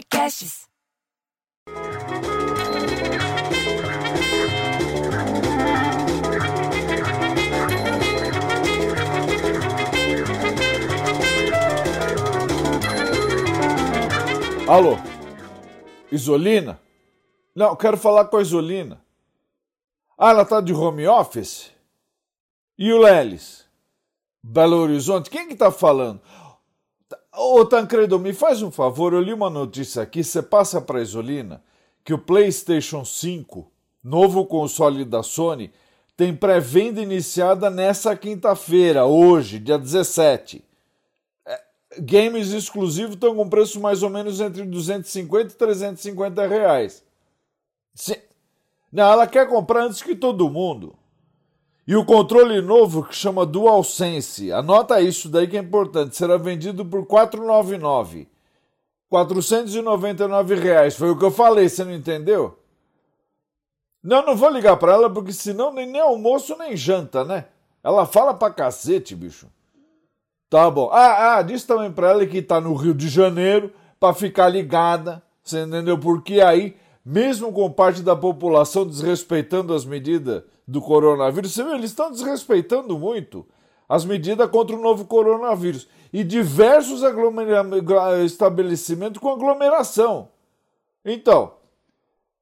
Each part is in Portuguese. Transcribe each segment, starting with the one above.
Podcasts. Alô? Isolina? Não, quero falar com a Isolina. Ah, ela tá de home office? E o Lelis? Belo Horizonte? Quem que tá falando? Ô Tancredo, me faz um favor, eu li uma notícia aqui, você passa pra Isolina que o PlayStation 5, novo console da Sony, tem pré-venda iniciada nessa quinta-feira, hoje, dia 17 games exclusivos estão com preço mais ou menos entre 250 e 350 reais. Se... Não, ela quer comprar antes que todo mundo. E o controle novo que chama DualSense, anota isso daí que é importante, será vendido por 499. 499 reais. Foi o que eu falei, você não entendeu? Não, não vou ligar para ela porque senão nem, nem almoço nem janta, né? Ela fala pra cacete, bicho. Tá bom. Ah, ah, diz também para ela que tá no Rio de Janeiro para ficar ligada, você entendeu? Porque aí, mesmo com parte da população desrespeitando as medidas do coronavírus, você viu, eles estão desrespeitando muito as medidas contra o novo coronavírus e diversos estabelecimentos com aglomeração. Então,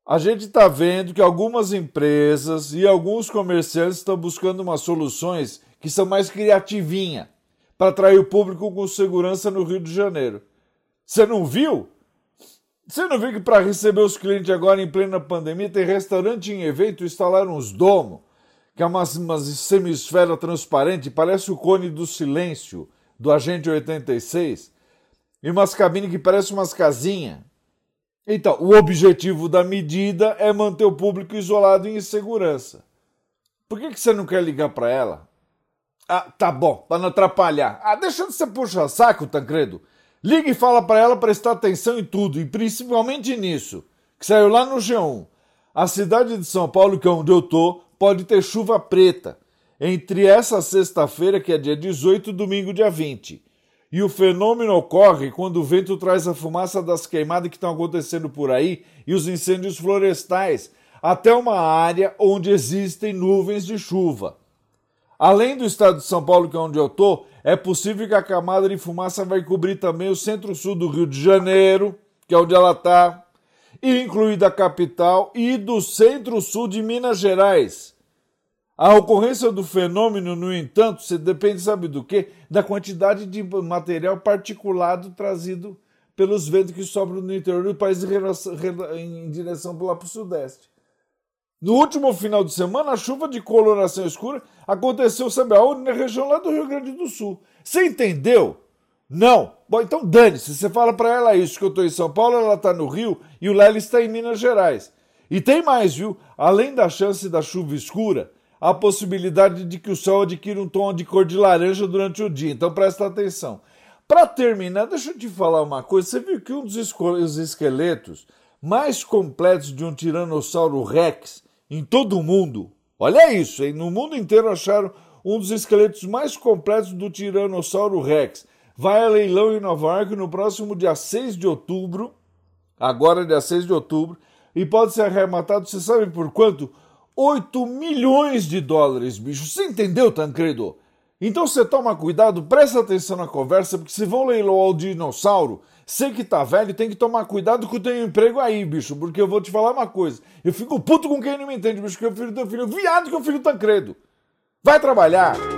a gente está vendo que algumas empresas e alguns comerciantes estão buscando umas soluções que são mais criativinhas para atrair o público com segurança no Rio de Janeiro. Você não viu? Você não viu que para receber os clientes agora em plena pandemia tem restaurante em evento instalaram uns domos, que é uma, uma semisfera transparente, parece o cone do silêncio do Agente 86, e umas cabines que parecem umas casinhas. Então, o objetivo da medida é manter o público isolado e em segurança. Por que, que você não quer ligar para ela? Ah, tá bom, para não atrapalhar. Ah, deixa de ser puxa-saco, Tancredo. Liga e fala para ela prestar atenção em tudo, e principalmente nisso, que saiu lá no G1. A cidade de São Paulo, que é onde eu tô, pode ter chuva preta entre essa sexta-feira, que é dia 18, e domingo, dia 20. E o fenômeno ocorre quando o vento traz a fumaça das queimadas que estão acontecendo por aí e os incêndios florestais até uma área onde existem nuvens de chuva. Além do estado de São Paulo, que é onde eu estou, é possível que a camada de fumaça vai cobrir também o centro-sul do Rio de Janeiro, que é onde ela está, incluída a capital, e do centro-sul de Minas Gerais. A ocorrência do fenômeno, no entanto, se depende, sabe do quê? Da quantidade de material particulado trazido pelos ventos que sobram no interior do país em direção lá para o sudeste. No último final de semana, a chuva de coloração escura aconteceu, sabe aonde? Na região lá do Rio Grande do Sul. Você entendeu? Não. Bom, então dane-se. Você fala para ela isso, que eu estou em São Paulo, ela está no Rio e o Lely está em Minas Gerais. E tem mais, viu? Além da chance da chuva escura, a possibilidade de que o sol adquira um tom de cor de laranja durante o dia. Então presta atenção. Para terminar, deixa eu te falar uma coisa. Você viu que um dos esqueletos mais completos de um Tiranossauro Rex em todo o mundo. Olha isso, hein? no mundo inteiro acharam um dos esqueletos mais completos do Tiranossauro Rex. Vai a leilão em Nova York no próximo dia 6 de outubro, agora dia 6 de outubro, e pode ser arrematado, você sabe por quanto? 8 milhões de dólares, bicho. Você entendeu, Tancredo? Então você toma cuidado, presta atenção na conversa, porque se vão leiloar o dinossauro, você que tá velho tem que tomar cuidado com o teu emprego aí, bicho, porque eu vou te falar uma coisa. Eu fico puto com quem não me entende, bicho, que eu filho teu filho viado que eu filho Tancredo. Vai trabalhar!